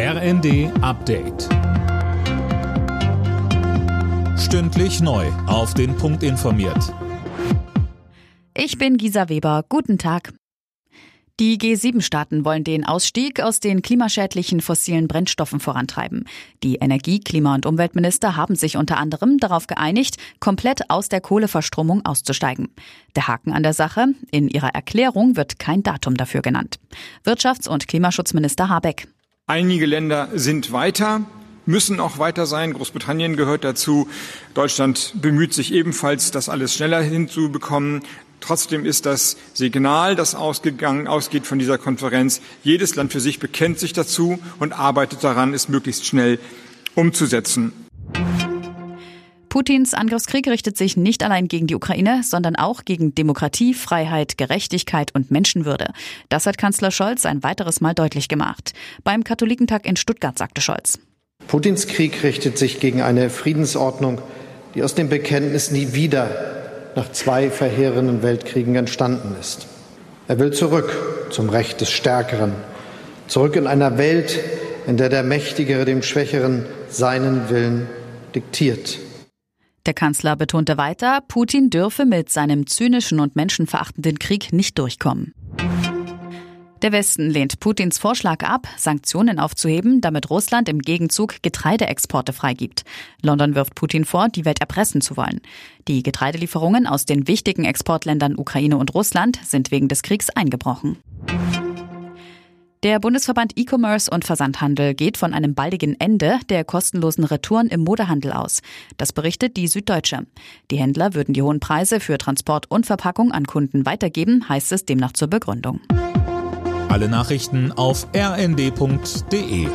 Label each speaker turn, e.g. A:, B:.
A: RND Update. Stündlich neu. Auf den Punkt informiert.
B: Ich bin Gisa Weber. Guten Tag. Die G7-Staaten wollen den Ausstieg aus den klimaschädlichen fossilen Brennstoffen vorantreiben. Die Energie-, Klima- und Umweltminister haben sich unter anderem darauf geeinigt, komplett aus der Kohleverstromung auszusteigen. Der Haken an der Sache, in ihrer Erklärung wird kein Datum dafür genannt. Wirtschafts- und Klimaschutzminister Habeck.
C: Einige Länder sind weiter, müssen auch weiter sein. Großbritannien gehört dazu. Deutschland bemüht sich ebenfalls, das alles schneller hinzubekommen. Trotzdem ist das Signal, das ausgegangen, ausgeht von dieser Konferenz, jedes Land für sich bekennt sich dazu und arbeitet daran, es möglichst schnell umzusetzen.
B: Putins Angriffskrieg richtet sich nicht allein gegen die Ukraine, sondern auch gegen Demokratie, Freiheit, Gerechtigkeit und Menschenwürde. Das hat Kanzler Scholz ein weiteres Mal deutlich gemacht. Beim Katholikentag in Stuttgart sagte Scholz.
D: Putins Krieg richtet sich gegen eine Friedensordnung, die aus dem Bekenntnis nie wieder nach zwei verheerenden Weltkriegen entstanden ist. Er will zurück zum Recht des Stärkeren, zurück in einer Welt, in der der Mächtigere dem Schwächeren seinen Willen diktiert.
B: Der Kanzler betonte weiter, Putin dürfe mit seinem zynischen und menschenverachtenden Krieg nicht durchkommen. Der Westen lehnt Putins Vorschlag ab, Sanktionen aufzuheben, damit Russland im Gegenzug Getreideexporte freigibt. London wirft Putin vor, die Welt erpressen zu wollen. Die Getreidelieferungen aus den wichtigen Exportländern Ukraine und Russland sind wegen des Kriegs eingebrochen. Der Bundesverband E-Commerce und Versandhandel geht von einem baldigen Ende der kostenlosen Retouren im Modehandel aus. Das berichtet die Süddeutsche. Die Händler würden die hohen Preise für Transport und Verpackung an Kunden weitergeben, heißt es demnach zur Begründung.
A: Alle Nachrichten auf rnd.de